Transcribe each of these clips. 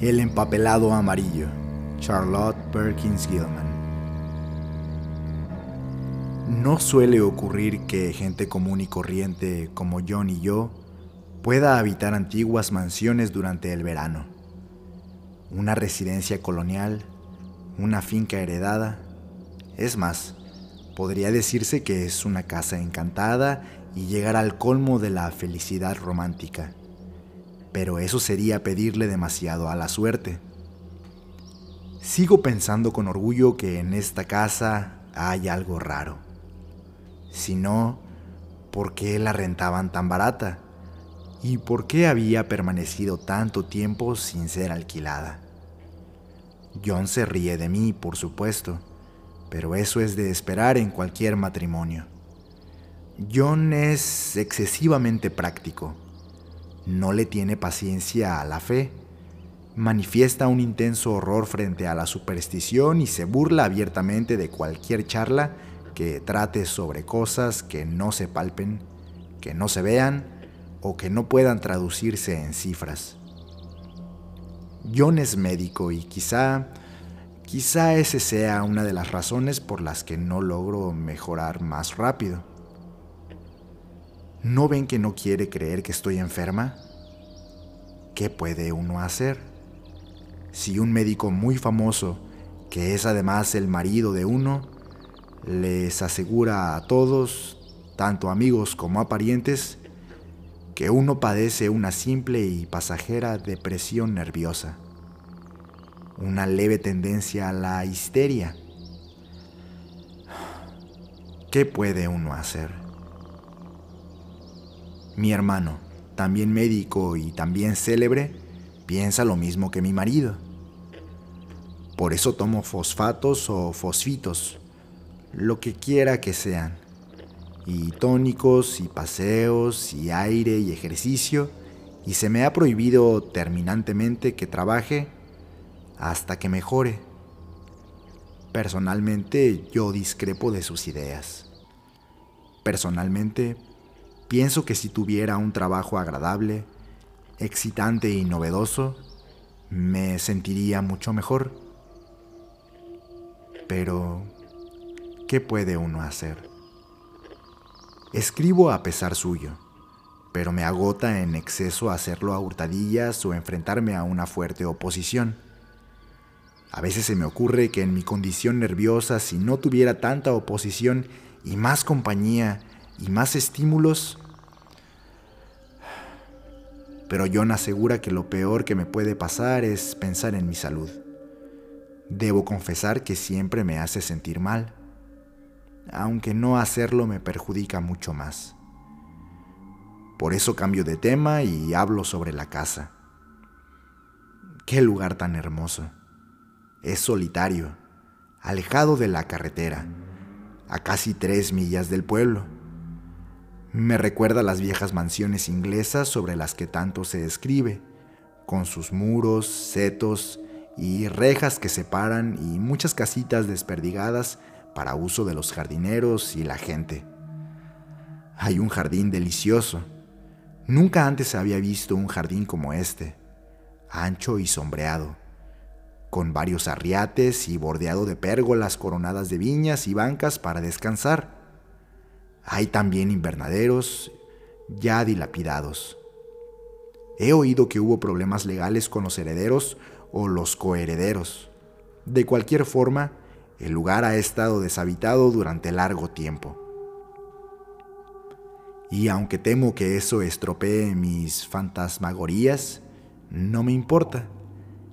El empapelado amarillo, Charlotte Perkins Gilman. No suele ocurrir que gente común y corriente como John y yo pueda habitar antiguas mansiones durante el verano. Una residencia colonial, una finca heredada. Es más, podría decirse que es una casa encantada y llegar al colmo de la felicidad romántica pero eso sería pedirle demasiado a la suerte. Sigo pensando con orgullo que en esta casa hay algo raro. Si no, ¿por qué la rentaban tan barata? ¿Y por qué había permanecido tanto tiempo sin ser alquilada? John se ríe de mí, por supuesto, pero eso es de esperar en cualquier matrimonio. John es excesivamente práctico no le tiene paciencia a la fe, manifiesta un intenso horror frente a la superstición y se burla abiertamente de cualquier charla que trate sobre cosas que no se palpen, que no se vean o que no puedan traducirse en cifras. John es médico y quizá, quizá ese sea una de las razones por las que no logro mejorar más rápido. ¿No ven que no quiere creer que estoy enferma? ¿Qué puede uno hacer? Si un médico muy famoso, que es además el marido de uno, les asegura a todos, tanto amigos como a parientes, que uno padece una simple y pasajera depresión nerviosa, una leve tendencia a la histeria. ¿Qué puede uno hacer? Mi hermano, también médico y también célebre, piensa lo mismo que mi marido. Por eso tomo fosfatos o fosfitos, lo que quiera que sean, y tónicos y paseos y aire y ejercicio, y se me ha prohibido terminantemente que trabaje hasta que mejore. Personalmente yo discrepo de sus ideas. Personalmente Pienso que si tuviera un trabajo agradable, excitante y novedoso, me sentiría mucho mejor. Pero, ¿qué puede uno hacer? Escribo a pesar suyo, pero me agota en exceso hacerlo a hurtadillas o enfrentarme a una fuerte oposición. A veces se me ocurre que en mi condición nerviosa, si no tuviera tanta oposición y más compañía, y más estímulos. Pero John asegura que lo peor que me puede pasar es pensar en mi salud. Debo confesar que siempre me hace sentir mal, aunque no hacerlo me perjudica mucho más. Por eso cambio de tema y hablo sobre la casa. Qué lugar tan hermoso. Es solitario, alejado de la carretera, a casi tres millas del pueblo me recuerda a las viejas mansiones inglesas sobre las que tanto se escribe, con sus muros, setos y rejas que separan y muchas casitas desperdigadas para uso de los jardineros y la gente. Hay un jardín delicioso. Nunca antes había visto un jardín como este, ancho y sombreado, con varios arriates y bordeado de pérgolas coronadas de viñas y bancas para descansar. Hay también invernaderos ya dilapidados. He oído que hubo problemas legales con los herederos o los coherederos. De cualquier forma, el lugar ha estado deshabitado durante largo tiempo. Y aunque temo que eso estropee mis fantasmagorías, no me importa.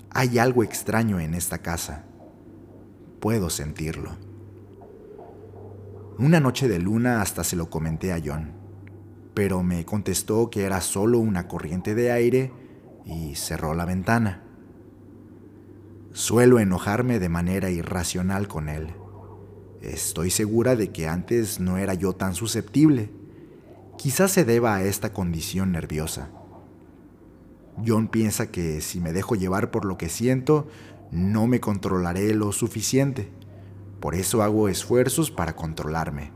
Hay algo extraño en esta casa. Puedo sentirlo. Una noche de luna hasta se lo comenté a John, pero me contestó que era solo una corriente de aire y cerró la ventana. Suelo enojarme de manera irracional con él. Estoy segura de que antes no era yo tan susceptible. Quizás se deba a esta condición nerviosa. John piensa que si me dejo llevar por lo que siento, no me controlaré lo suficiente. Por eso hago esfuerzos para controlarme,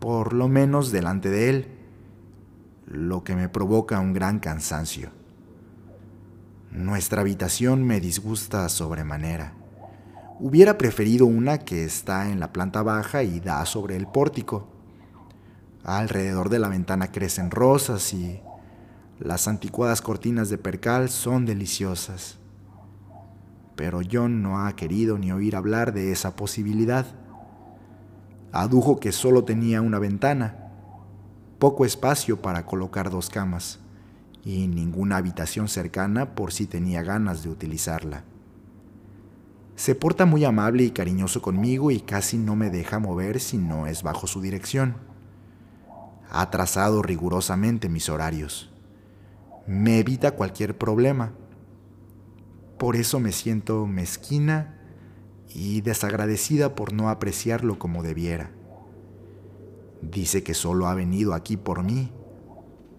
por lo menos delante de él, lo que me provoca un gran cansancio. Nuestra habitación me disgusta sobremanera. Hubiera preferido una que está en la planta baja y da sobre el pórtico. Alrededor de la ventana crecen rosas y las anticuadas cortinas de percal son deliciosas. Pero John no ha querido ni oír hablar de esa posibilidad. Adujo que solo tenía una ventana, poco espacio para colocar dos camas y ninguna habitación cercana por si tenía ganas de utilizarla. Se porta muy amable y cariñoso conmigo y casi no me deja mover si no es bajo su dirección. Ha trazado rigurosamente mis horarios. Me evita cualquier problema. Por eso me siento mezquina y desagradecida por no apreciarlo como debiera. Dice que solo ha venido aquí por mí,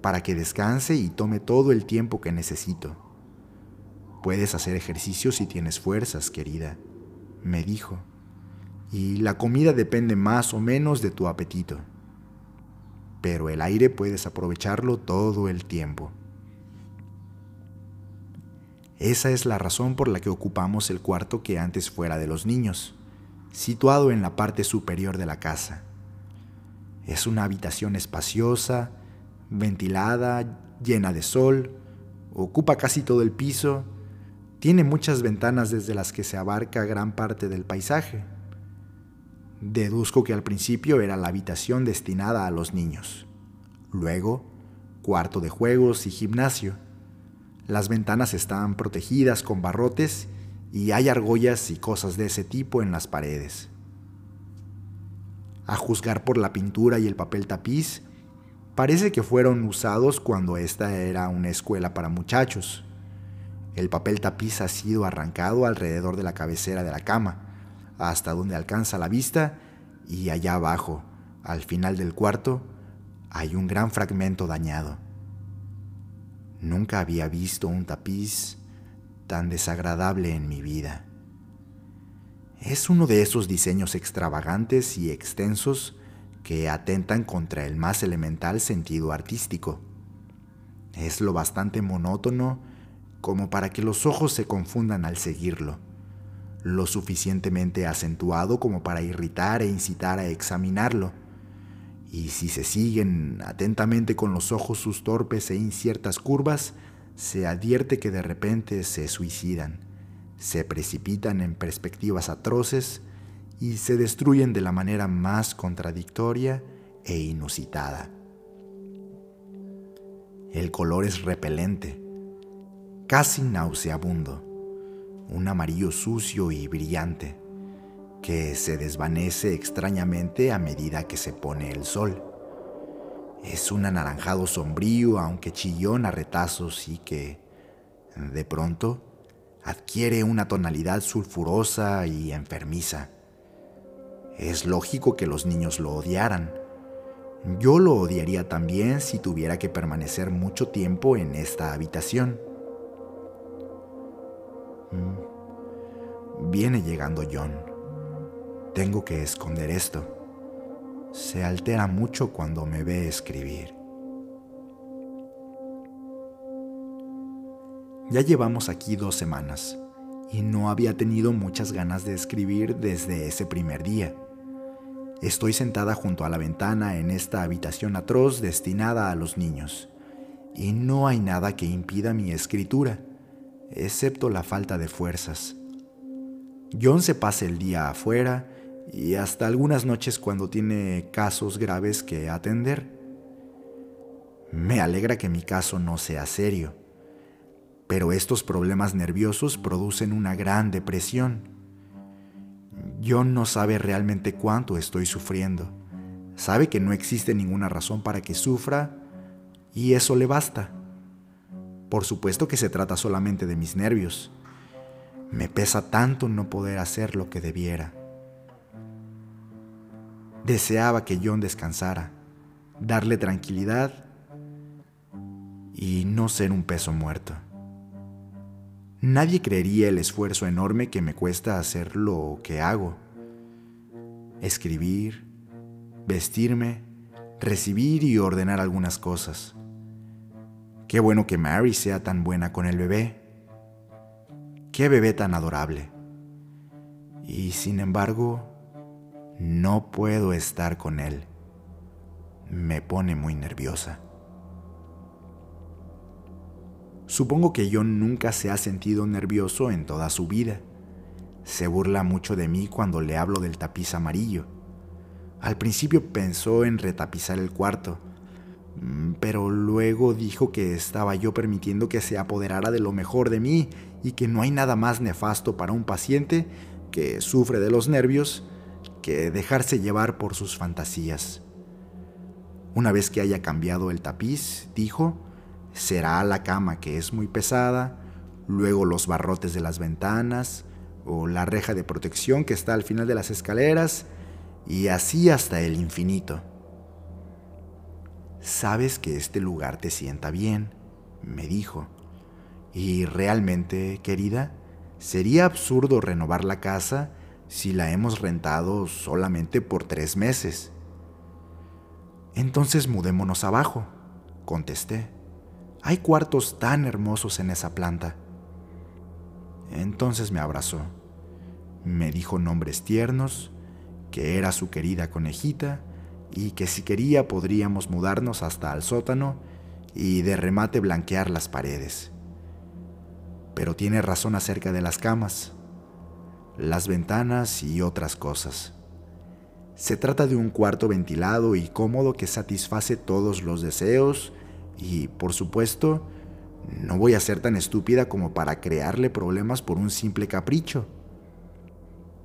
para que descanse y tome todo el tiempo que necesito. Puedes hacer ejercicio si tienes fuerzas, querida, me dijo, y la comida depende más o menos de tu apetito. Pero el aire puedes aprovecharlo todo el tiempo. Esa es la razón por la que ocupamos el cuarto que antes fuera de los niños, situado en la parte superior de la casa. Es una habitación espaciosa, ventilada, llena de sol, ocupa casi todo el piso tiene muchas ventanas desde las que se abarca gran parte del paisaje. Deduzco que al principio era la habitación destinada a los niños. Luego, cuarto de juegos y gimnasio. Las ventanas están protegidas con barrotes y hay argollas y cosas de ese tipo en las paredes. A juzgar por la pintura y el papel tapiz, parece que fueron usados cuando esta era una escuela para muchachos. El papel tapiz ha sido arrancado alrededor de la cabecera de la cama, hasta donde alcanza la vista, y allá abajo, al final del cuarto, hay un gran fragmento dañado. Nunca había visto un tapiz tan desagradable en mi vida. Es uno de esos diseños extravagantes y extensos que atentan contra el más elemental sentido artístico. Es lo bastante monótono como para que los ojos se confundan al seguirlo, lo suficientemente acentuado como para irritar e incitar a examinarlo. Y si se siguen atentamente con los ojos sus torpes e inciertas curvas, se advierte que de repente se suicidan, se precipitan en perspectivas atroces y se destruyen de la manera más contradictoria e inusitada. El color es repelente, casi nauseabundo, un amarillo sucio y brillante, que se desvanece extrañamente a medida que se pone el sol. Es un anaranjado sombrío, aunque chillón a retazos y que, de pronto, adquiere una tonalidad sulfurosa y enfermiza. Es lógico que los niños lo odiaran. Yo lo odiaría también si tuviera que permanecer mucho tiempo en esta habitación. Mm. Viene llegando John. Tengo que esconder esto. Se altera mucho cuando me ve escribir. Ya llevamos aquí dos semanas y no había tenido muchas ganas de escribir desde ese primer día. Estoy sentada junto a la ventana en esta habitación atroz destinada a los niños y no hay nada que impida mi escritura excepto la falta de fuerzas. John se pasa el día afuera y hasta algunas noches cuando tiene casos graves que atender. Me alegra que mi caso no sea serio, pero estos problemas nerviosos producen una gran depresión. John no sabe realmente cuánto estoy sufriendo. Sabe que no existe ninguna razón para que sufra y eso le basta. Por supuesto que se trata solamente de mis nervios. Me pesa tanto no poder hacer lo que debiera. Deseaba que John descansara, darle tranquilidad y no ser un peso muerto. Nadie creería el esfuerzo enorme que me cuesta hacer lo que hago. Escribir, vestirme, recibir y ordenar algunas cosas. Qué bueno que Mary sea tan buena con el bebé. qué bebé tan adorable. Y sin embargo, no puedo estar con él. Me pone muy nerviosa. Supongo que John nunca se ha sentido nervioso en toda su vida. Se burla mucho de mí cuando le hablo del tapiz amarillo. Al principio pensó en retapizar el cuarto, mm, pero luego dijo que estaba yo permitiendo que se apoderara de lo mejor de mí y que no hay nada más nefasto para un paciente que sufre de los nervios que dejarse llevar por sus fantasías. Una vez que haya cambiado el tapiz, dijo, será la cama que es muy pesada, luego los barrotes de las ventanas o la reja de protección que está al final de las escaleras y así hasta el infinito. Sabes que este lugar te sienta bien, me dijo. Y realmente, querida, sería absurdo renovar la casa si la hemos rentado solamente por tres meses. Entonces mudémonos abajo, contesté. Hay cuartos tan hermosos en esa planta. Entonces me abrazó. Me dijo nombres tiernos, que era su querida conejita y que si quería podríamos mudarnos hasta al sótano y de remate blanquear las paredes. Pero tiene razón acerca de las camas, las ventanas y otras cosas. Se trata de un cuarto ventilado y cómodo que satisface todos los deseos y, por supuesto, no voy a ser tan estúpida como para crearle problemas por un simple capricho.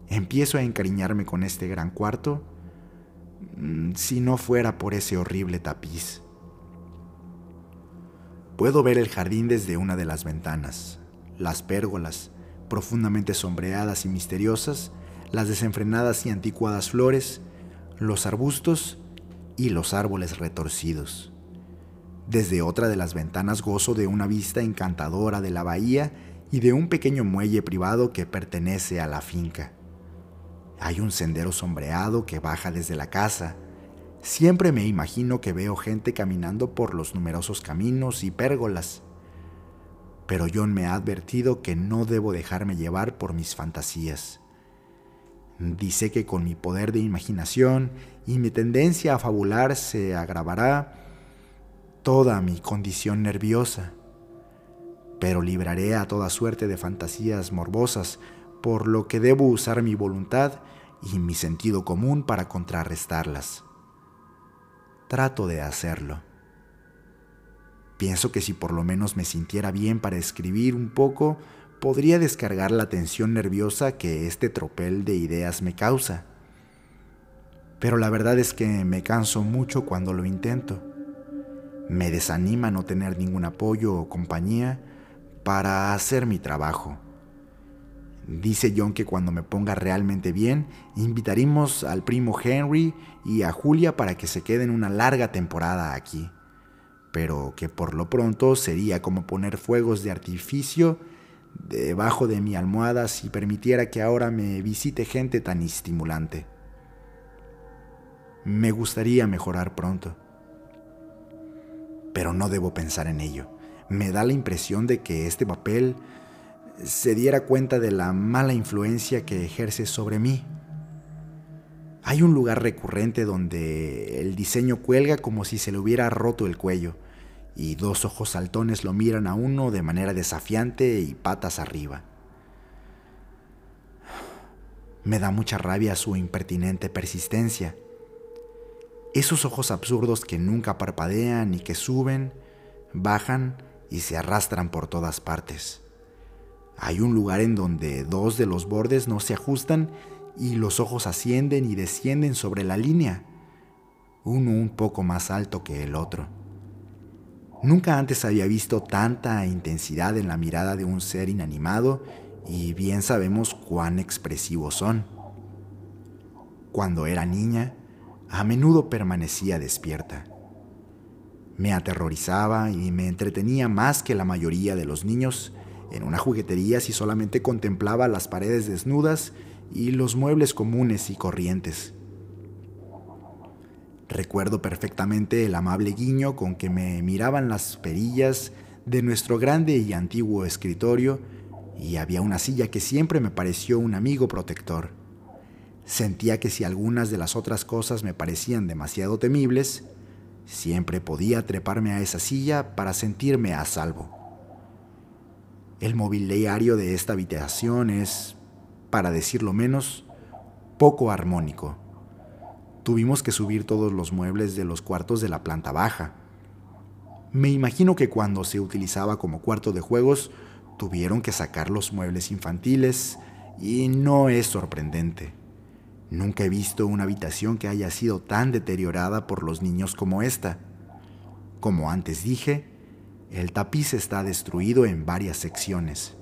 Empiezo a encariñarme con este gran cuarto mm, si no fuera por ese horrible tapiz. Puedo ver el jardín desde una de las ventanas, las pérgolas, profundamente sombreadas y misteriosas, las desenfrenadas y anticuadas flores, los arbustos y los árboles retorcidos. Desde otra de las ventanas gozo de una vista encantadora de la bahía y de un pequeño muelle privado que pertenece a la finca. Hay un sendero sombreado que baja desde la casa. Siempre me imagino que veo gente caminando por los numerosos caminos y pérgolas. Pero John me ha advertido que no debo dejarme llevar por mis fantasías. Dice que con mi poder de imaginación y mi tendencia a fabular se agravará toda mi condición nerviosa, pero libraré a toda suerte de fantasías morbosas, por lo que debo usar mi voluntad y mi sentido común para contrarrestarlas. Trato de hacerlo. Pienso que si por lo menos me sintiera bien para escribir un poco, podría descargar la tensión nerviosa que este tropel de ideas me causa. Pero la verdad es que me canso mucho cuando lo intento. Me desanima no tener ningún apoyo o compañía para hacer mi trabajo. Dice John que cuando me ponga realmente bien, invitaremos al primo Henry y a Julia para que se queden una larga temporada aquí. Pero que por lo pronto sería como poner fuegos de artificio debajo de mi almohada si permitiera que ahora me visite gente tan estimulante. Me gustaría mejorar pronto pero no debo pensar en ello. Me da la impresión de que este papel se diera cuenta de la mala influencia que ejerce sobre mí. Hay un lugar recurrente donde el diseño cuelga como si se le hubiera roto el cuello y dos ojos saltones lo miran a uno de manera desafiante y patas arriba. Me da mucha rabia su impertinente persistencia esos ojos absurdos que nunca parpadean y que suben, bajan y se arrastran por todas partes. Hay un lugar en donde dos de los bordes no se ajustan y los ojos ascienden y descienden sobre la línea, uno un poco más alto que el otro. Nunca antes había visto tanta intensidad en la mirada de un ser inanimado y bien sabemos cuán expresivos son. Cuando era niña, a menudo permanecía despierta. Me aterrorizaba y me entretenía más que la mayoría de los niños en una juguetería si solamente contemplaba las paredes desnudas y los muebles comunes y corrientes. Recuerdo perfectamente el amable guiño con que me miraban las perillas de nuestro grande y antiguo escritorio y había una silla que siempre me pareció un amigo protector. Sentía que si algunas de las otras cosas me parecían demasiado temibles, siempre podía treparme a esa silla para sentirme a salvo. El mobiliario de esta habitación es, para decirlo menos, poco armónico. Tuvimos que subir todos los muebles de los cuartos de la planta baja. Me imagino que cuando se utilizaba como cuarto de juegos, tuvieron que sacar los muebles infantiles y no es sorprendente. Nunca he visto una habitación que haya sido tan deteriorada por los niños como esta. Como antes dije, el tapiz está destruido en varias secciones.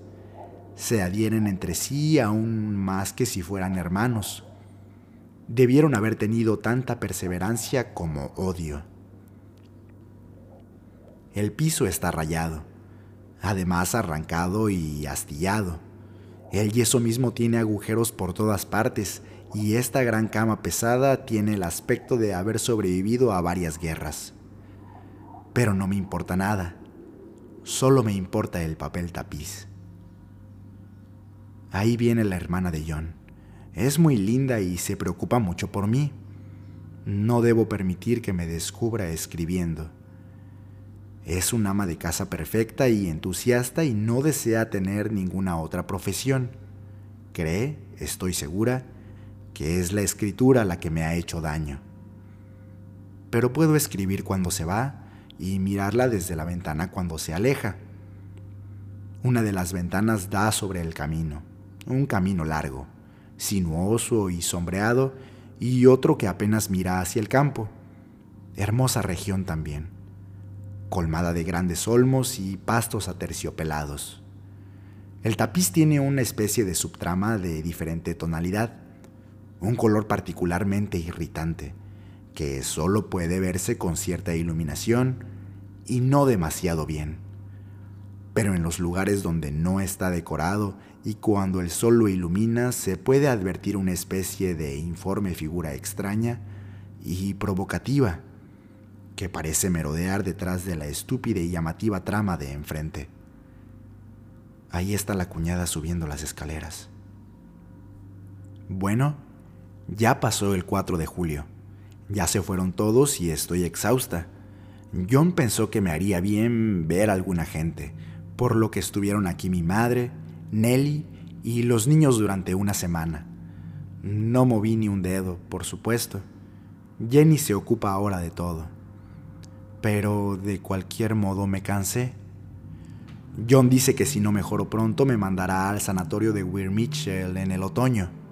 Se adhieren entre sí aún más que si fueran hermanos. Debieron haber tenido tanta perseverancia como odio. El piso está rayado, además arrancado y astillado. El yeso mismo tiene agujeros por todas partes y esta gran cama pesada tiene el aspecto de haber sobrevivido a varias guerras. Pero no me importa nada, solo me importa el papel tapiz. Ahí viene la hermana de John. Es muy linda y se preocupa mucho por mí. No debo permitir que me descubra escribiendo. Es un ama de casa perfecta y entusiasta y no desea tener ninguna otra profesión. Cree, estoy segura, que es la escritura la que me ha hecho daño. Pero puedo escribir cuando se va y mirarla desde la ventana cuando se aleja. Una de las ventanas da sobre el camino, un camino largo, sinuoso y sombreado, y otro que apenas mira hacia el campo. Hermosa región también, colmada de grandes olmos y pastos aterciopelados. El tapiz tiene una especie de subtrama de diferente tonalidad, un color particularmente irritante, que solo puede verse con cierta iluminación y no demasiado bien. Pero en los lugares donde no está decorado y cuando el sol lo ilumina se puede advertir una especie de informe figura extraña y provocativa que parece merodear detrás de la estúpida y llamativa trama de enfrente. Ahí está la cuñada subiendo las escaleras. Bueno, ya pasó el 4 de julio. Ya se fueron todos y estoy exhausta. John pensó que me haría bien ver a alguna gente, por lo que estuvieron aquí mi madre, Nelly y los niños durante una semana. No moví ni un dedo, por supuesto. Jenny se ocupa ahora de todo. Pero de cualquier modo me cansé. John dice que si no mejoro pronto me mandará al sanatorio de Weir Mitchell en el otoño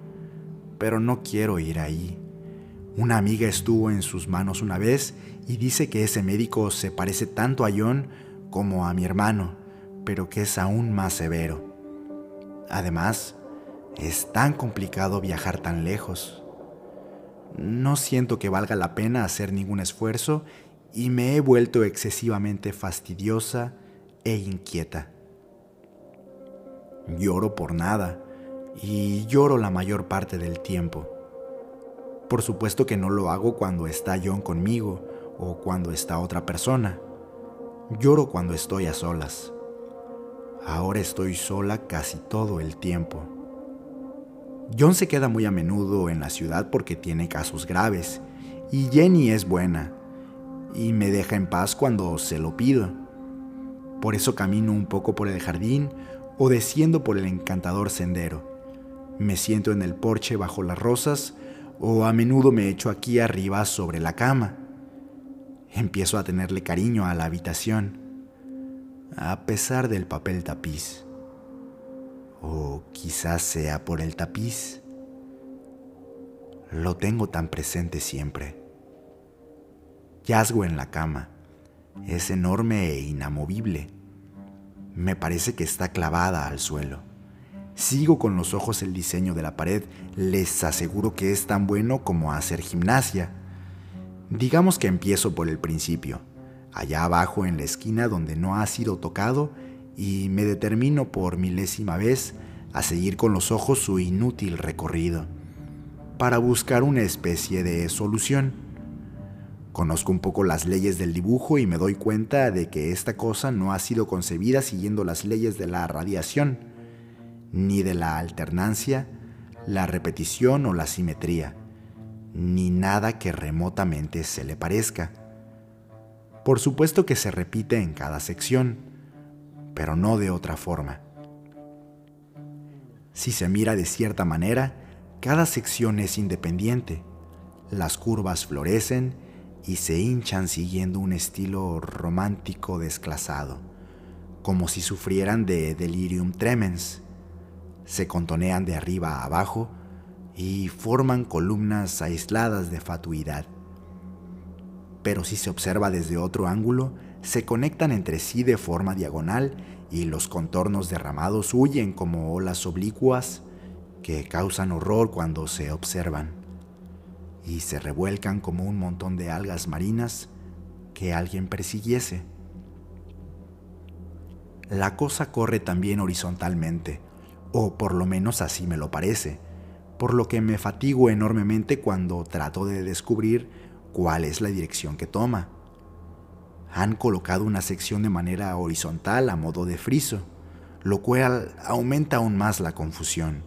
pero no quiero ir ahí. Una amiga estuvo en sus manos una vez y dice que ese médico se parece tanto a John como a mi hermano, pero que es aún más severo. Además, es tan complicado viajar tan lejos. No siento que valga la pena hacer ningún esfuerzo y me he vuelto excesivamente fastidiosa e inquieta. Lloro por nada y lloro la mayor parte del tiempo. Por supuesto que no lo hago cuando está John conmigo o cuando está otra persona. Lloro cuando estoy a solas. Ahora estoy sola casi todo el tiempo. John se queda muy a menudo en la ciudad porque tiene casos graves y Jenny es buena y me deja en paz cuando se lo pido. Por eso camino un poco por el jardín o desciendo por el encantador sendero me siento en el porche bajo las rosas o a menudo me echo aquí arriba sobre la cama. Empiezo a tenerle cariño a la habitación, a pesar del papel tapiz. O quizás sea por el tapiz. Lo tengo tan presente siempre. Yazgo en la cama. Es enorme e inamovible. Me parece que está clavada al suelo. Sigo con los ojos el diseño de la pared, les aseguro que es tan bueno como hacer gimnasia. Digamos que empiezo por el principio, allá abajo en la esquina donde no ha sido tocado, y me determino por milésima vez a seguir con los ojos su inútil recorrido, para buscar una especie de solución. Conozco un poco las leyes del dibujo y me doy cuenta de que esta cosa no ha sido concebida siguiendo las leyes de la radiación ni de la alternancia, la repetición o la simetría, ni nada que remotamente se le parezca. Por supuesto que se repite en cada sección, pero no de otra forma. Si se mira de cierta manera, cada sección es independiente. Las curvas florecen y se hinchan siguiendo un estilo romántico desclasado, como si sufrieran de delirium tremens. Se contonean de arriba a abajo y forman columnas aisladas de fatuidad. Pero si se observa desde otro ángulo, se conectan entre sí de forma diagonal y los contornos derramados huyen como olas oblicuas que causan horror cuando se observan y se revuelcan como un montón de algas marinas que alguien persiguiese. La cosa corre también horizontalmente, o por lo menos así me lo parece, por lo que me fatigo enormemente cuando trato de descubrir cuál es la dirección que toma. Han colocado una sección de manera horizontal a modo de friso, lo cual aumenta aún más la confusión.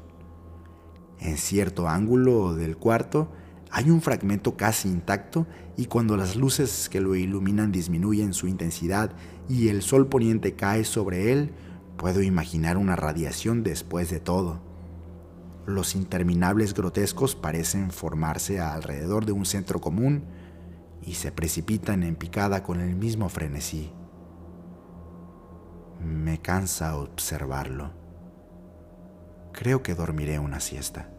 En cierto ángulo del cuarto hay un fragmento casi intacto y cuando las luces que lo iluminan disminuyen su intensidad y el sol poniente cae sobre él, puedo imaginar una radiación después de todo. Los interminables grotescos parecen formarse alrededor de un centro común y se precipitan en picada con el mismo frenesí. Me cansa observarlo. Creo que dormiré una siesta.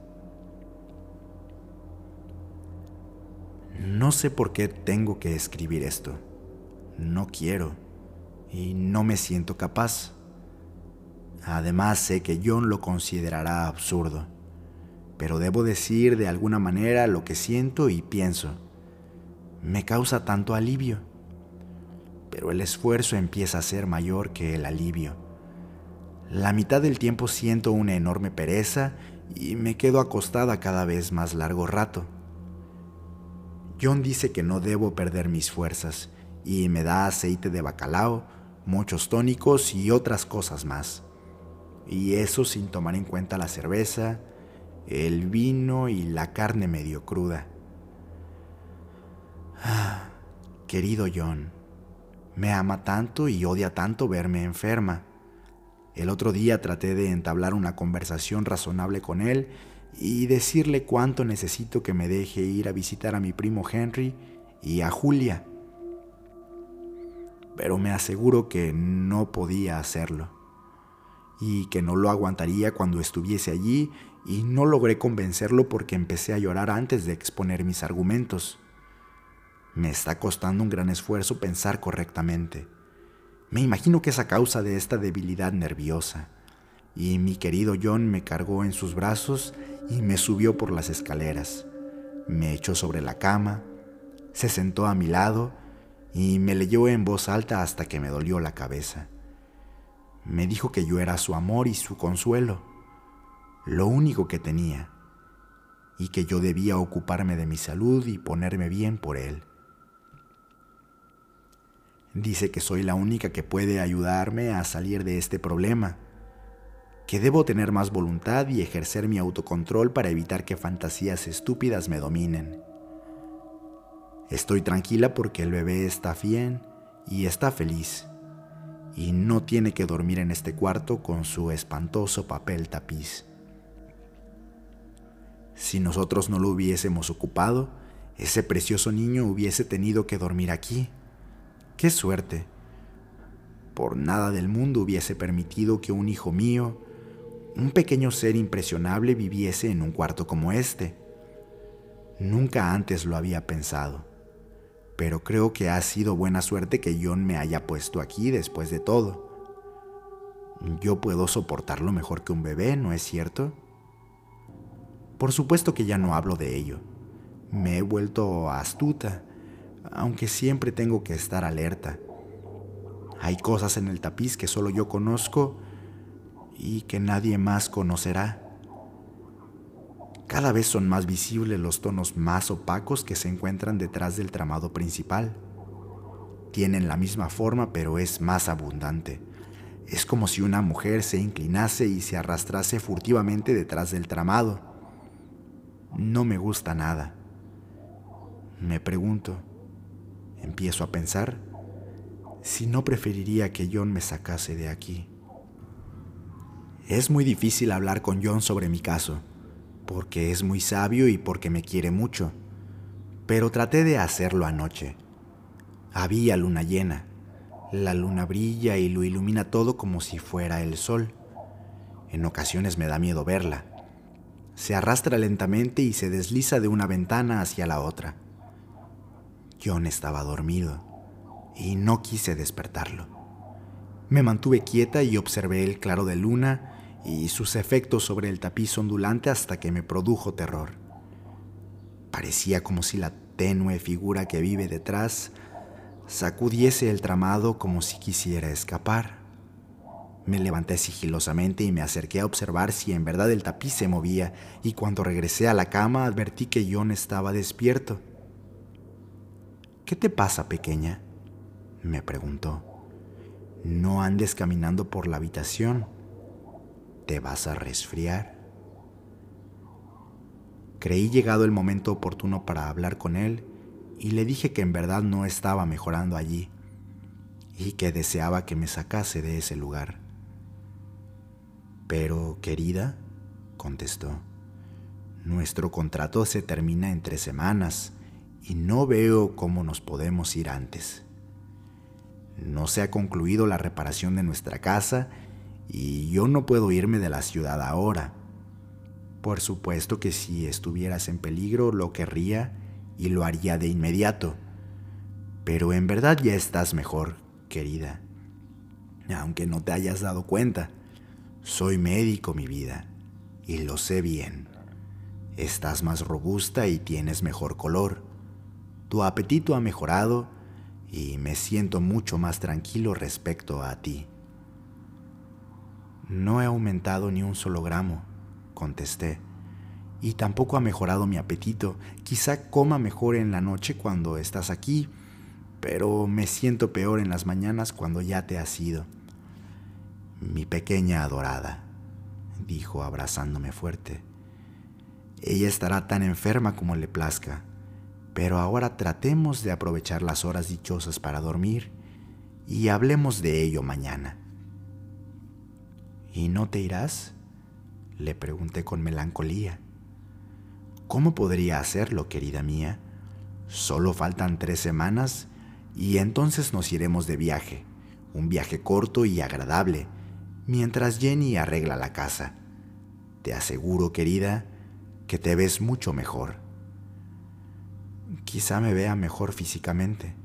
No sé por qué tengo que escribir esto. No quiero y no me siento capaz. Además sé que John lo considerará absurdo, pero debo decir de alguna manera lo que siento y pienso me causa tanto alivio. Pero el esfuerzo empieza a ser mayor que el alivio. La mitad del tiempo siento una enorme pereza y me quedo acostada cada vez más largo rato. John dice que no debo perder mis fuerzas y me da aceite de bacalao, muchos tónicos y otras cosas más. Y eso sin tomar en cuenta la cerveza, el vino y la carne medio cruda. Querido John, me ama tanto y odia tanto verme enferma. El otro día traté de entablar una conversación razonable con él y decirle cuánto necesito que me deje ir a visitar a mi primo Henry y a Julia. Pero me aseguro que no podía hacerlo y que no lo aguantaría cuando estuviese allí y no logré convencerlo porque empecé a llorar antes de exponer mis argumentos. Me está costando un gran esfuerzo pensar correctamente. Me imagino que es a causa de esta debilidad nerviosa. Y mi querido John me cargó en sus brazos y me subió por las escaleras. Me echó sobre la cama, se sentó a mi lado y me leyó en voz alta hasta que me dolió la cabeza. Me dijo que yo era su amor y su consuelo, lo único que tenía, y que yo debía ocuparme de mi salud y ponerme bien por él. Dice que soy la única que puede ayudarme a salir de este problema, que debo tener más voluntad y ejercer mi autocontrol para evitar que fantasías estúpidas me dominen. Estoy tranquila porque el bebé está bien y está feliz, y no tiene que dormir en este cuarto con su espantoso papel tapiz. Si nosotros no lo hubiésemos ocupado, ese precioso niño hubiese tenido que dormir aquí. ¡Qué suerte! Por nada del mundo hubiese permitido que un hijo mío, un pequeño ser impresionable, viviese en un cuarto como este. Nunca antes lo había pensado, pero creo que ha sido buena suerte que John me haya puesto aquí después de todo. Yo puedo soportarlo mejor que un bebé, ¿no es cierto? Por supuesto que ya no hablo de ello. Me he vuelto astuta aunque siempre tengo que estar alerta. Hay cosas en el tapiz que solo yo conozco y que nadie más conocerá. Cada vez son más visibles los tonos más opacos que se encuentran detrás del tramado principal. Tienen la misma forma pero es más abundante. Es como si una mujer se inclinase y se arrastrase furtivamente detrás del tramado. No me gusta nada. Me pregunto, empiezo a pensar, si no preferiría que John me sacase de aquí. Es muy difícil hablar con John sobre mi caso, porque es muy sabio y porque me quiere mucho, pero traté de hacerlo anoche. Había luna llena. La luna brilla y lo ilumina todo como si fuera el sol. En ocasiones me da miedo verla. Se arrastra lentamente y se desliza de una ventana hacia la otra. John estaba dormido y no quise despertarlo. Me mantuve quieta y observé el claro de luna y sus efectos sobre el tapiz ondulante hasta que me produjo terror. Parecía como si la tenue figura que vive detrás sacudiese el tramado como si quisiera escapar. Me levanté sigilosamente y me acerqué a observar si en verdad el tapiz se movía, y cuando regresé a la cama advertí que John estaba despierto. ¿Qué te pasa, pequeña? me preguntó. No andes caminando por la habitación te vas a resfriar. Creí llegado el momento oportuno para hablar con él y le dije que en verdad no estaba mejorando allí y que deseaba que me sacase de ese lugar. Pero, querida, contestó, nuestro contrato se termina en tres semanas y no veo cómo nos podemos ir antes. No se ha concluido la reparación de nuestra casa y yo no puedo irme de la ciudad ahora. Por supuesto que si estuvieras en peligro lo querría y lo haría de inmediato. Pero en verdad ya estás mejor, querida. Aunque no te hayas dado cuenta, soy médico, mi vida, y lo sé bien. Estás más robusta y tienes mejor color. Tu apetito ha mejorado y me siento mucho más tranquilo respecto a ti. No he aumentado ni un solo gramo, contesté, y tampoco ha mejorado mi apetito. Quizá coma mejor en la noche cuando estás aquí, pero me siento peor en las mañanas cuando ya te has ido. Mi pequeña adorada, dijo abrazándome fuerte. Ella estará tan enferma como le plazca, pero ahora tratemos de aprovechar las horas dichosas para dormir y hablemos de ello mañana. ¿Y no te irás? Le pregunté con melancolía. ¿Cómo podría hacerlo, querida mía? Solo faltan tres semanas y entonces nos iremos de viaje, un viaje corto y agradable, mientras Jenny arregla la casa. Te aseguro, querida, que te ves mucho mejor. Quizá me vea mejor físicamente.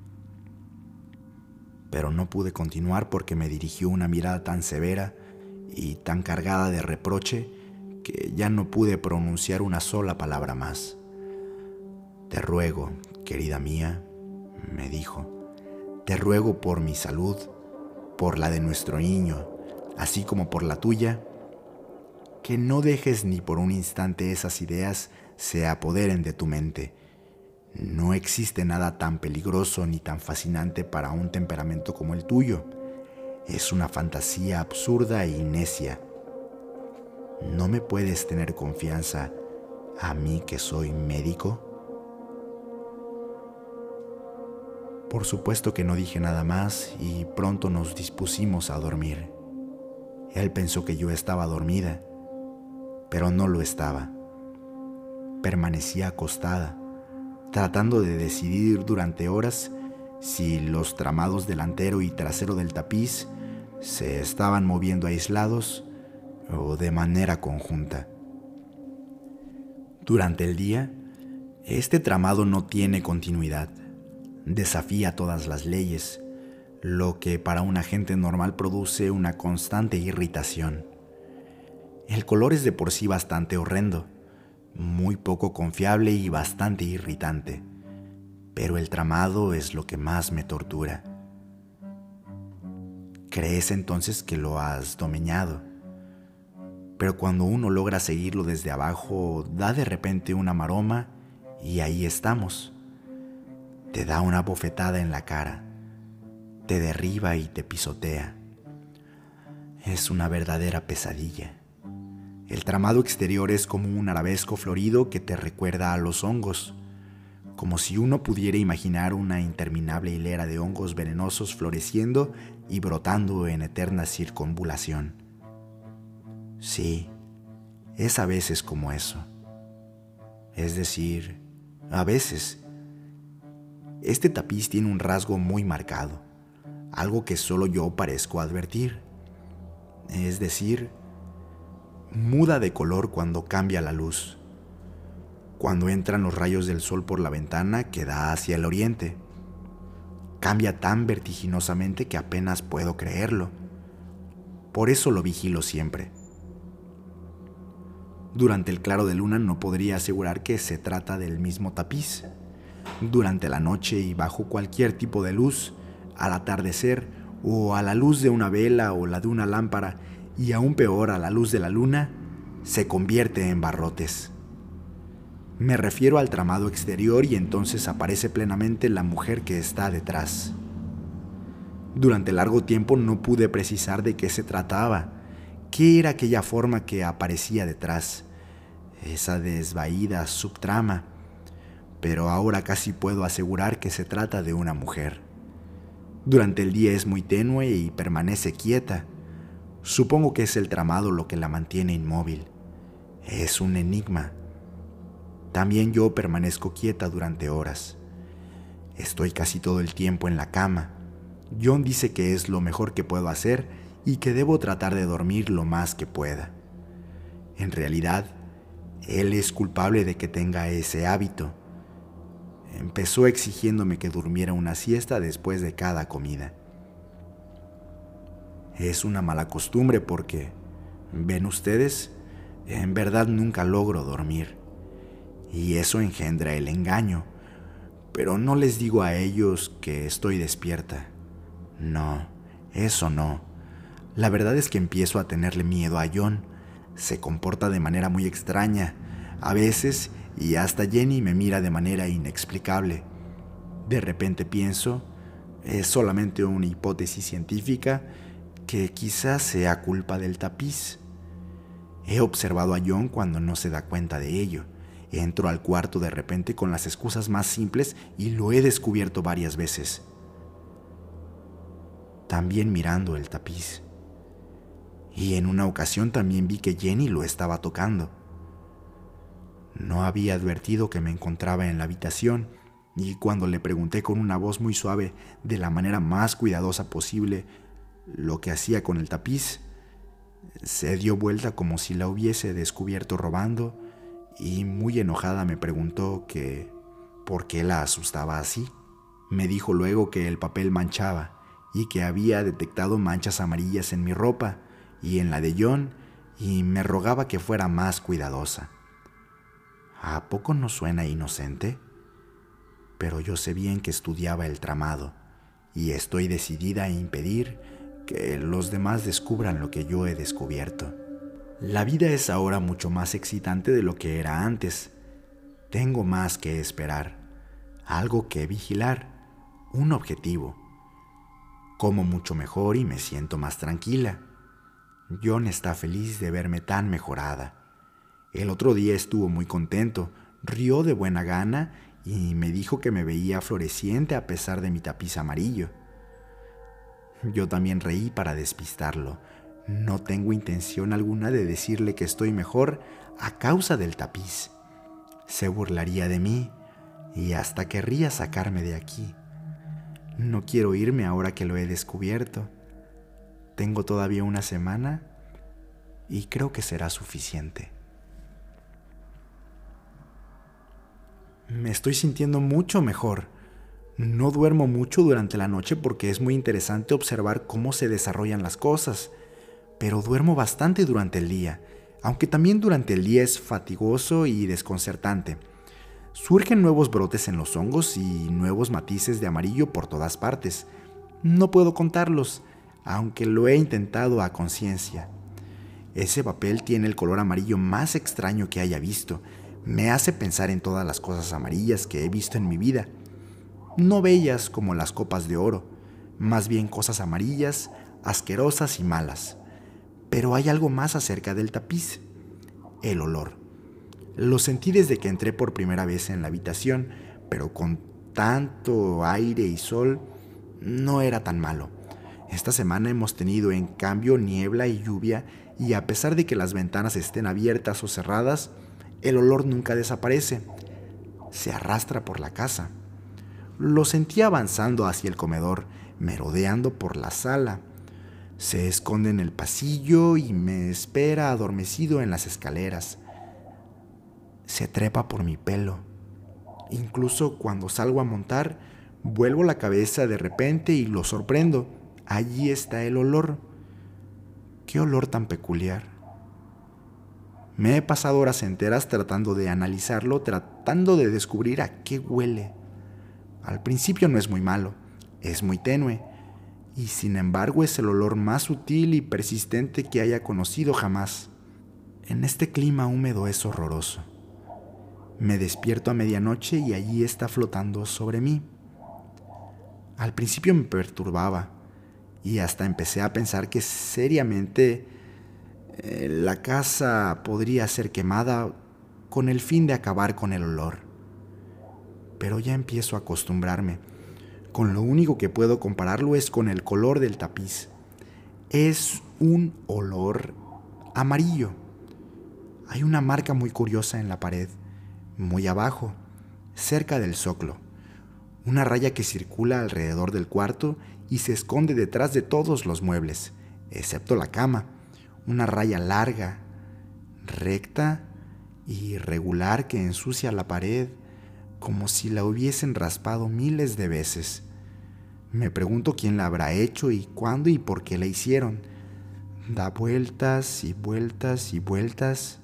Pero no pude continuar porque me dirigió una mirada tan severa y tan cargada de reproche que ya no pude pronunciar una sola palabra más. Te ruego, querida mía, me dijo, te ruego por mi salud, por la de nuestro niño, así como por la tuya, que no dejes ni por un instante esas ideas se apoderen de tu mente. No existe nada tan peligroso ni tan fascinante para un temperamento como el tuyo es una fantasía absurda y necia. ¿No me puedes tener confianza a mí que soy médico? Por supuesto que no dije nada más y pronto nos dispusimos a dormir. Él pensó que yo estaba dormida, pero no lo estaba. Permanecía acostada, tratando de decidir durante horas si los tramados delantero y trasero del tapiz se estaban moviendo aislados o de manera conjunta. Durante el día, este tramado no tiene continuidad, desafía todas las leyes, lo que para un agente normal produce una constante irritación. El color es de por sí bastante horrendo, muy poco confiable y bastante irritante pero el tramado es lo que más me tortura. Crees entonces que lo has domeñado, pero cuando uno logra seguirlo desde abajo, da de repente una maroma y ahí estamos. Te da una bofetada en la cara, te derriba y te pisotea. Es una verdadera pesadilla. El tramado exterior es como un arabesco florido que te recuerda a los hongos, como si uno pudiera imaginar una interminable hilera de hongos venenosos floreciendo y brotando en eterna circunvulación. Sí, es a veces como eso. Es decir, a veces. Este tapiz tiene un rasgo muy marcado, algo que solo yo parezco advertir. Es decir, muda de color cuando cambia la luz, cuando entran los rayos del sol por la ventana que da hacia el oriente. Cambia tan vertiginosamente que apenas puedo creerlo. Por eso lo vigilo siempre. Durante el claro de luna no podría asegurar que se trata del mismo tapiz. Durante la noche y bajo cualquier tipo de luz, al atardecer o a la luz de una vela o la de una lámpara, y aún peor a la luz de la luna, se convierte en barrotes. Me refiero al tramado exterior y entonces aparece plenamente la mujer que está detrás. Durante largo tiempo no pude precisar de qué se trataba, qué era aquella forma que aparecía detrás, esa desvaída subtrama, pero ahora casi puedo asegurar que se trata de una mujer. Durante el día es muy tenue y permanece quieta, Supongo que es el tramado lo que la mantiene inmóvil. Es un enigma. También yo permanezco quieta durante horas. Estoy casi todo el tiempo en la cama. John dice que es lo mejor que puedo hacer y que debo tratar de dormir lo más que pueda. En realidad, él es culpable de que tenga ese hábito. Empezó exigiéndome que durmiera una siesta después de cada comida. Es una mala costumbre porque, ven ustedes, en verdad nunca logro dormir. Y eso engendra el engaño. Pero no les digo a ellos que estoy despierta. No, eso no. La verdad es que empiezo a tenerle miedo a John. Se comporta de manera muy extraña, a veces, y hasta Jenny me mira de manera inexplicable. De repente pienso, es solamente una hipótesis científica, que quizás sea culpa del tapiz. He observado a John cuando no se da cuenta de ello. Entro al cuarto de repente con las excusas más simples y lo he descubierto varias veces. También mirando el tapiz. Y en una ocasión también vi que Jenny lo estaba tocando. No había advertido que me encontraba en la habitación y cuando le pregunté con una voz muy suave, de la manera más cuidadosa posible, lo que hacía con el tapiz. Se dio vuelta como si la hubiese descubierto robando y muy enojada me preguntó que por qué la asustaba así. Me dijo luego que el papel manchaba y que había detectado manchas amarillas en mi ropa y en la de John y me rogaba que fuera más cuidadosa. ¿A poco no suena inocente? Pero yo sé bien que estudiaba el tramado y estoy decidida a impedir que los demás descubran lo que yo he descubierto. La vida es ahora mucho más excitante de lo que era antes. Tengo más que esperar, algo que vigilar, un objetivo. Como mucho mejor y me siento más tranquila. John está feliz de verme tan mejorada. El otro día estuvo muy contento, rió de buena gana y me dijo que me veía floreciente a pesar de mi tapiz amarillo. Yo también reí para despistarlo. No tengo intención alguna de decirle que estoy mejor a causa del tapiz. Se burlaría de mí y hasta querría sacarme de aquí. No quiero irme ahora que lo he descubierto. Tengo todavía una semana y creo que será suficiente. Me estoy sintiendo mucho mejor. No duermo mucho durante la noche porque es muy interesante observar cómo se desarrollan las cosas, pero duermo bastante durante el día, aunque también durante el día es fatigoso y desconcertante. Surgen nuevos brotes en los hongos y nuevos matices de amarillo por todas partes. No puedo contarlos, aunque lo he intentado a conciencia. Ese papel tiene el color amarillo más extraño que haya visto. Me hace pensar en todas las cosas amarillas que he visto en mi vida no bellas como las copas de oro, más bien cosas amarillas, asquerosas y malas. Pero hay algo más acerca del tapiz, el olor. Lo sentí desde que entré por primera vez en la habitación, pero con tanto aire y sol no era tan malo. Esta semana hemos tenido en cambio niebla y lluvia y a pesar de que las ventanas estén abiertas o cerradas, el olor nunca desaparece. Se arrastra por la casa. Lo sentí avanzando hacia el comedor, merodeando por la sala. Se esconde en el pasillo y me espera adormecido en las escaleras. Se trepa por mi pelo. Incluso cuando salgo a montar, vuelvo la cabeza de repente y lo sorprendo. Allí está el olor. Qué olor tan peculiar. Me he pasado horas enteras tratando de analizarlo, tratando de descubrir a qué huele. Al principio no es muy malo, es muy tenue, y sin embargo es el olor más sutil y persistente que haya conocido jamás. En este clima húmedo es horroroso. Me despierto a medianoche y allí está flotando sobre mí. Al principio me perturbaba y hasta empecé a pensar que seriamente eh, la casa podría ser quemada con el fin de acabar con el olor. Pero ya empiezo a acostumbrarme. Con lo único que puedo compararlo es con el color del tapiz. Es un olor amarillo. Hay una marca muy curiosa en la pared, muy abajo, cerca del zoclo. Una raya que circula alrededor del cuarto y se esconde detrás de todos los muebles, excepto la cama una raya larga, recta y irregular que ensucia la pared como si la hubiesen raspado miles de veces. Me pregunto quién la habrá hecho y cuándo y por qué la hicieron. Da vueltas y vueltas y vueltas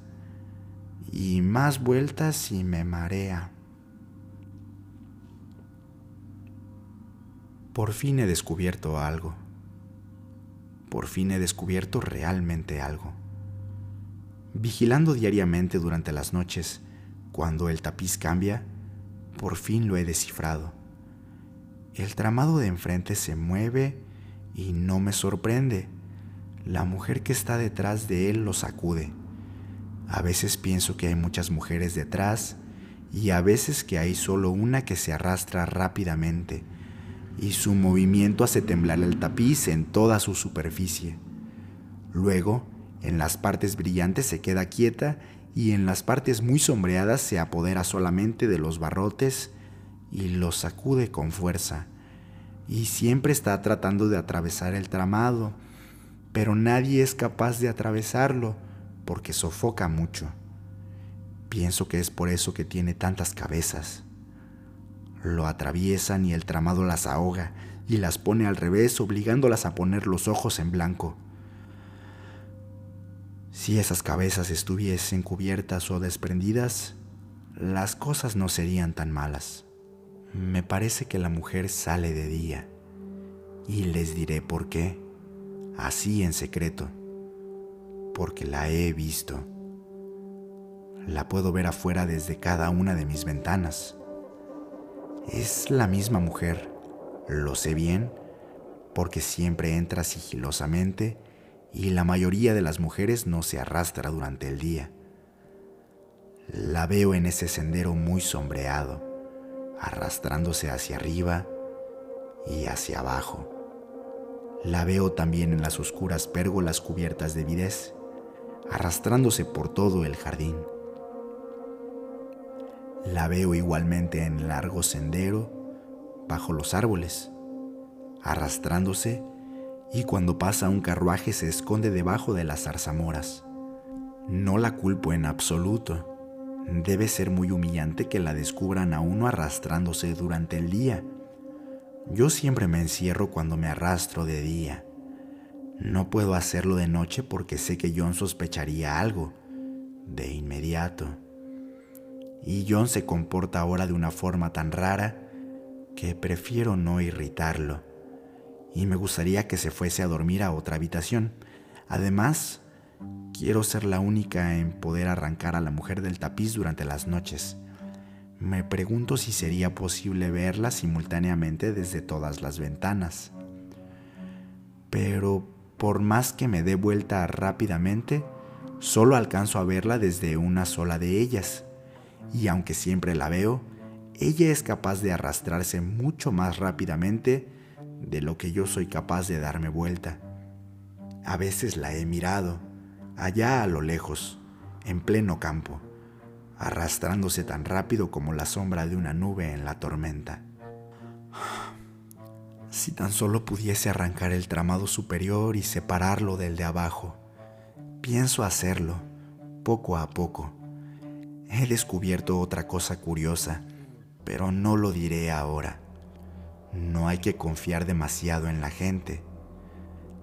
y más vueltas y me marea. Por fin he descubierto algo por fin he descubierto realmente algo. Vigilando diariamente durante las noches, cuando el tapiz cambia, por fin lo he descifrado. El tramado de enfrente se mueve y no me sorprende. La mujer que está detrás de él lo sacude. A veces pienso que hay muchas mujeres detrás y a veces que hay solo una que se arrastra rápidamente y su movimiento hace temblar el tapiz en toda su superficie. Luego, en las partes brillantes se queda quieta y en las partes muy sombreadas se apodera solamente de los barrotes y los sacude con fuerza. Y siempre está tratando de atravesar el tramado, pero nadie es capaz de atravesarlo porque sofoca mucho. Pienso que es por eso que tiene tantas cabezas lo atraviesan y el tramado las ahoga y las pone al revés, obligándolas a poner los ojos en blanco. Si esas cabezas estuviesen cubiertas o desprendidas, las cosas no serían tan malas. Me parece que la mujer sale de día, y les diré por qué, así en secreto, porque la he visto. La puedo ver afuera desde cada una de mis ventanas. Es la misma mujer, lo sé bien, porque siempre entra sigilosamente y la mayoría de las mujeres no se arrastra durante el día. La veo en ese sendero muy sombreado, arrastrándose hacia arriba y hacia abajo. La veo también en las oscuras pérgolas cubiertas de videz, arrastrándose por todo el jardín. La veo igualmente en largo sendero, bajo los árboles, arrastrándose y cuando pasa un carruaje se esconde debajo de las zarzamoras. No la culpo en absoluto. Debe ser muy humillante que la descubran a uno arrastrándose durante el día. Yo siempre me encierro cuando me arrastro de día. No puedo hacerlo de noche porque sé que John sospecharía algo de inmediato y John se comporta ahora de una forma tan rara que prefiero no irritarlo. Y me gustaría que se fuese a dormir a otra habitación. Además, quiero ser la única en poder arrancar a la mujer del tapiz durante las noches. Me pregunto si sería posible verla simultáneamente desde todas las ventanas. Pero por más que me dé vuelta rápidamente, solo alcanzo a verla desde una sola de ellas. Y aunque siempre la veo, ella es capaz de arrastrarse mucho más rápidamente de lo que yo soy capaz de darme vuelta. A veces la he mirado, allá a lo lejos, en pleno campo, arrastrándose tan rápido como la sombra de una nube en la tormenta. Si tan solo pudiese arrancar el tramado superior y separarlo del de abajo. Pienso hacerlo, poco a poco. He descubierto otra cosa curiosa, pero no lo diré ahora. No hay que confiar demasiado en la gente.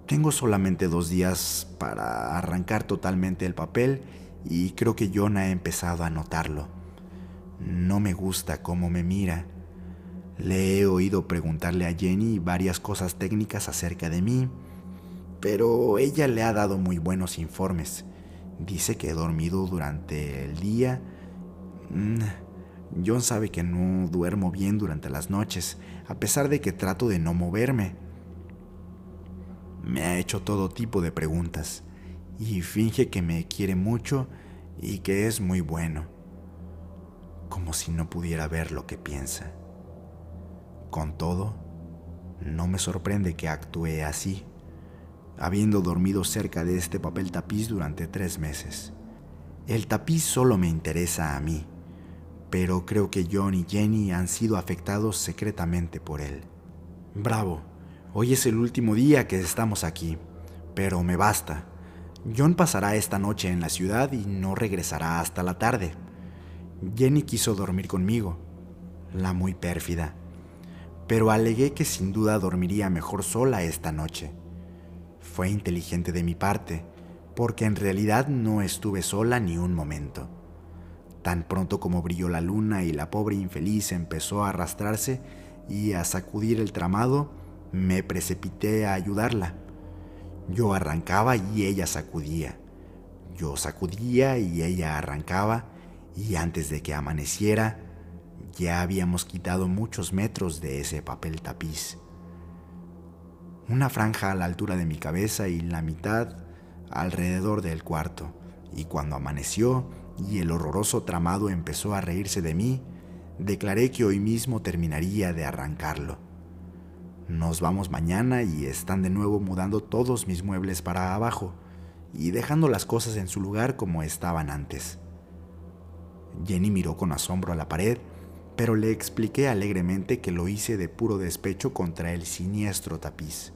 Tengo solamente dos días para arrancar totalmente el papel y creo que John ha empezado a notarlo. No me gusta cómo me mira. Le he oído preguntarle a Jenny varias cosas técnicas acerca de mí, pero ella le ha dado muy buenos informes. Dice que he dormido durante el día. Mm, John sabe que no duermo bien durante las noches, a pesar de que trato de no moverme. Me ha hecho todo tipo de preguntas y finge que me quiere mucho y que es muy bueno, como si no pudiera ver lo que piensa. Con todo, no me sorprende que actúe así, habiendo dormido cerca de este papel tapiz durante tres meses. El tapiz solo me interesa a mí pero creo que John y Jenny han sido afectados secretamente por él. Bravo, hoy es el último día que estamos aquí, pero me basta. John pasará esta noche en la ciudad y no regresará hasta la tarde. Jenny quiso dormir conmigo, la muy pérfida, pero alegué que sin duda dormiría mejor sola esta noche. Fue inteligente de mi parte, porque en realidad no estuve sola ni un momento. Tan pronto como brilló la luna y la pobre infeliz empezó a arrastrarse y a sacudir el tramado, me precipité a ayudarla. Yo arrancaba y ella sacudía. Yo sacudía y ella arrancaba y antes de que amaneciera ya habíamos quitado muchos metros de ese papel tapiz. Una franja a la altura de mi cabeza y la mitad alrededor del cuarto. Y cuando amaneció, y el horroroso tramado empezó a reírse de mí, declaré que hoy mismo terminaría de arrancarlo. Nos vamos mañana y están de nuevo mudando todos mis muebles para abajo y dejando las cosas en su lugar como estaban antes. Jenny miró con asombro a la pared, pero le expliqué alegremente que lo hice de puro despecho contra el siniestro tapiz.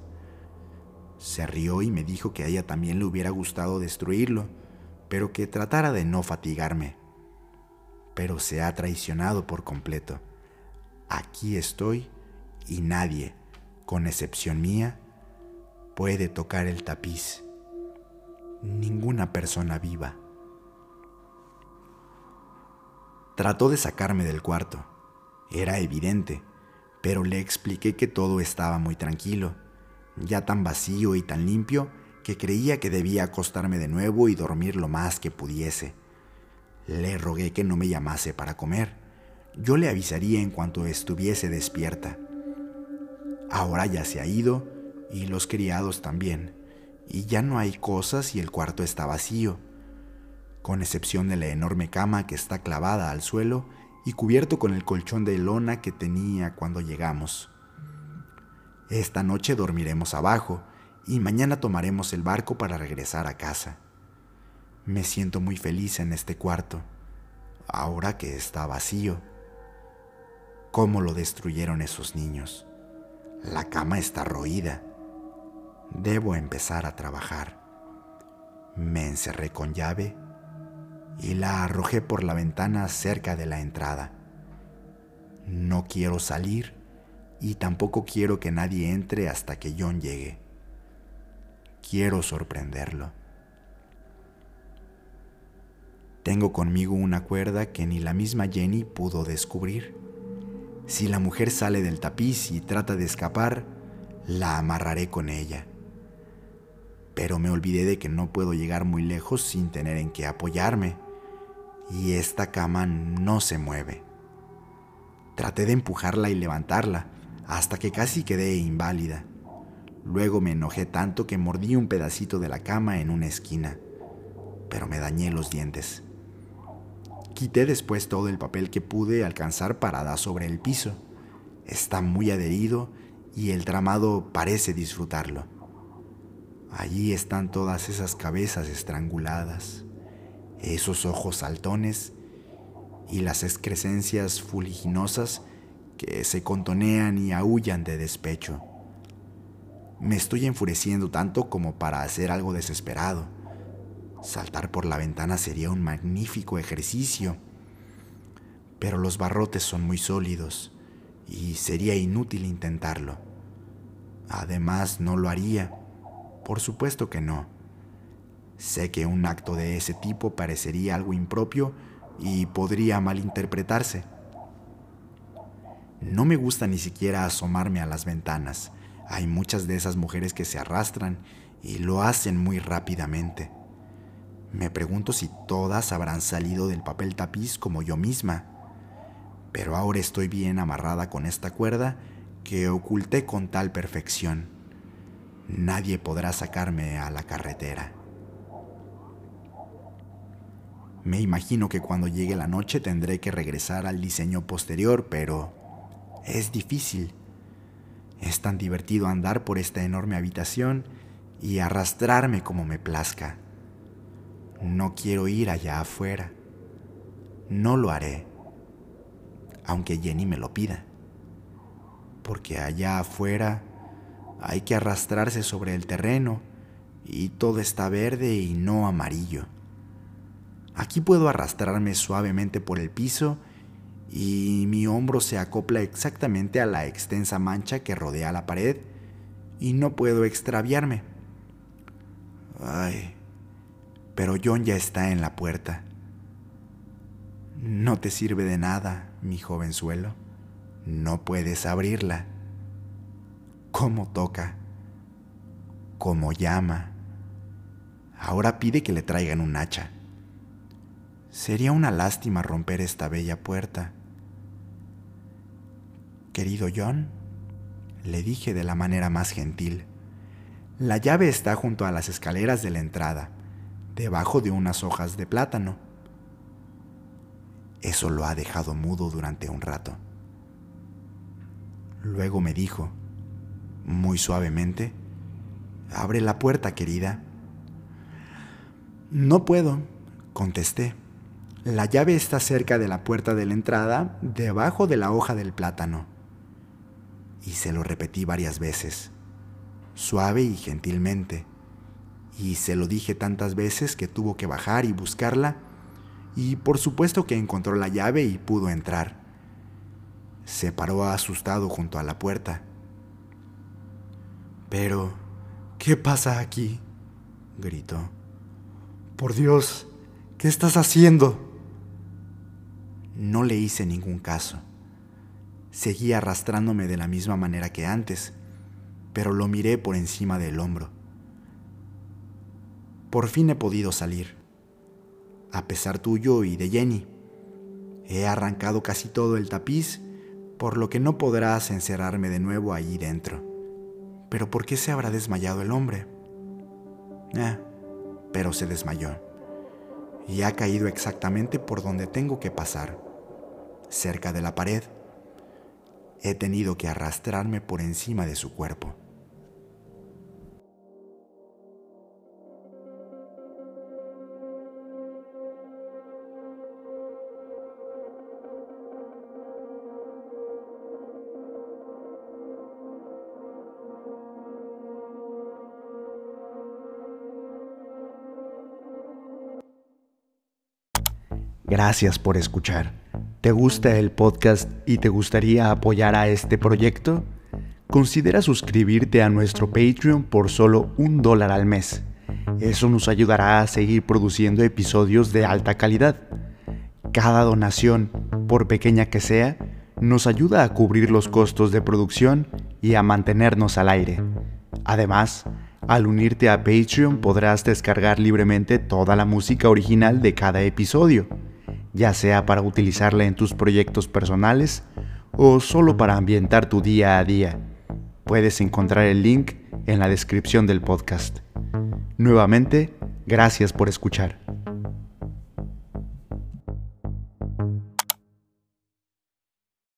Se rió y me dijo que a ella también le hubiera gustado destruirlo, pero que tratara de no fatigarme. Pero se ha traicionado por completo. Aquí estoy y nadie, con excepción mía, puede tocar el tapiz. Ninguna persona viva. Trató de sacarme del cuarto. Era evidente, pero le expliqué que todo estaba muy tranquilo, ya tan vacío y tan limpio que creía que debía acostarme de nuevo y dormir lo más que pudiese. Le rogué que no me llamase para comer. Yo le avisaría en cuanto estuviese despierta. Ahora ya se ha ido y los criados también, y ya no hay cosas y el cuarto está vacío, con excepción de la enorme cama que está clavada al suelo y cubierto con el colchón de lona que tenía cuando llegamos. Esta noche dormiremos abajo, y mañana tomaremos el barco para regresar a casa. Me siento muy feliz en este cuarto, ahora que está vacío. ¿Cómo lo destruyeron esos niños? La cama está roída. Debo empezar a trabajar. Me encerré con llave y la arrojé por la ventana cerca de la entrada. No quiero salir y tampoco quiero que nadie entre hasta que John llegue. Quiero sorprenderlo. Tengo conmigo una cuerda que ni la misma Jenny pudo descubrir. Si la mujer sale del tapiz y trata de escapar, la amarraré con ella. Pero me olvidé de que no puedo llegar muy lejos sin tener en qué apoyarme, y esta cama no se mueve. Traté de empujarla y levantarla hasta que casi quedé inválida. Luego me enojé tanto que mordí un pedacito de la cama en una esquina, pero me dañé los dientes. Quité después todo el papel que pude alcanzar parada sobre el piso. Está muy adherido y el tramado parece disfrutarlo. Allí están todas esas cabezas estranguladas, esos ojos saltones y las excrescencias fuliginosas que se contonean y aullan de despecho. Me estoy enfureciendo tanto como para hacer algo desesperado. Saltar por la ventana sería un magnífico ejercicio, pero los barrotes son muy sólidos y sería inútil intentarlo. Además, no lo haría. Por supuesto que no. Sé que un acto de ese tipo parecería algo impropio y podría malinterpretarse. No me gusta ni siquiera asomarme a las ventanas. Hay muchas de esas mujeres que se arrastran y lo hacen muy rápidamente. Me pregunto si todas habrán salido del papel tapiz como yo misma. Pero ahora estoy bien amarrada con esta cuerda que oculté con tal perfección. Nadie podrá sacarme a la carretera. Me imagino que cuando llegue la noche tendré que regresar al diseño posterior, pero es difícil. Es tan divertido andar por esta enorme habitación y arrastrarme como me plazca. No quiero ir allá afuera. No lo haré, aunque Jenny me lo pida. Porque allá afuera hay que arrastrarse sobre el terreno y todo está verde y no amarillo. Aquí puedo arrastrarme suavemente por el piso y mi hombro se acopla exactamente a la extensa mancha que rodea la pared y no puedo extraviarme. Ay, pero John ya está en la puerta. No te sirve de nada, mi jovenzuelo. No puedes abrirla. ¿Cómo toca? ¿Cómo llama? Ahora pide que le traigan un hacha. Sería una lástima romper esta bella puerta. Querido John, le dije de la manera más gentil, la llave está junto a las escaleras de la entrada, debajo de unas hojas de plátano. Eso lo ha dejado mudo durante un rato. Luego me dijo, muy suavemente, Abre la puerta, querida. No puedo, contesté. La llave está cerca de la puerta de la entrada, debajo de la hoja del plátano. Y se lo repetí varias veces, suave y gentilmente. Y se lo dije tantas veces que tuvo que bajar y buscarla. Y por supuesto que encontró la llave y pudo entrar. Se paró asustado junto a la puerta. Pero, ¿qué pasa aquí? gritó. Por Dios, ¿qué estás haciendo? No le hice ningún caso. Seguí arrastrándome de la misma manera que antes, pero lo miré por encima del hombro. Por fin he podido salir, a pesar tuyo y de Jenny. He arrancado casi todo el tapiz, por lo que no podrás encerrarme de nuevo allí dentro. Pero ¿por qué se habrá desmayado el hombre? Ah, pero se desmayó y ha caído exactamente por donde tengo que pasar cerca de la pared. He tenido que arrastrarme por encima de su cuerpo. Gracias por escuchar. ¿Te gusta el podcast y te gustaría apoyar a este proyecto? Considera suscribirte a nuestro Patreon por solo un dólar al mes. Eso nos ayudará a seguir produciendo episodios de alta calidad. Cada donación, por pequeña que sea, nos ayuda a cubrir los costos de producción y a mantenernos al aire. Además, al unirte a Patreon podrás descargar libremente toda la música original de cada episodio ya sea para utilizarla en tus proyectos personales o solo para ambientar tu día a día. Puedes encontrar el link en la descripción del podcast. Nuevamente, gracias por escuchar.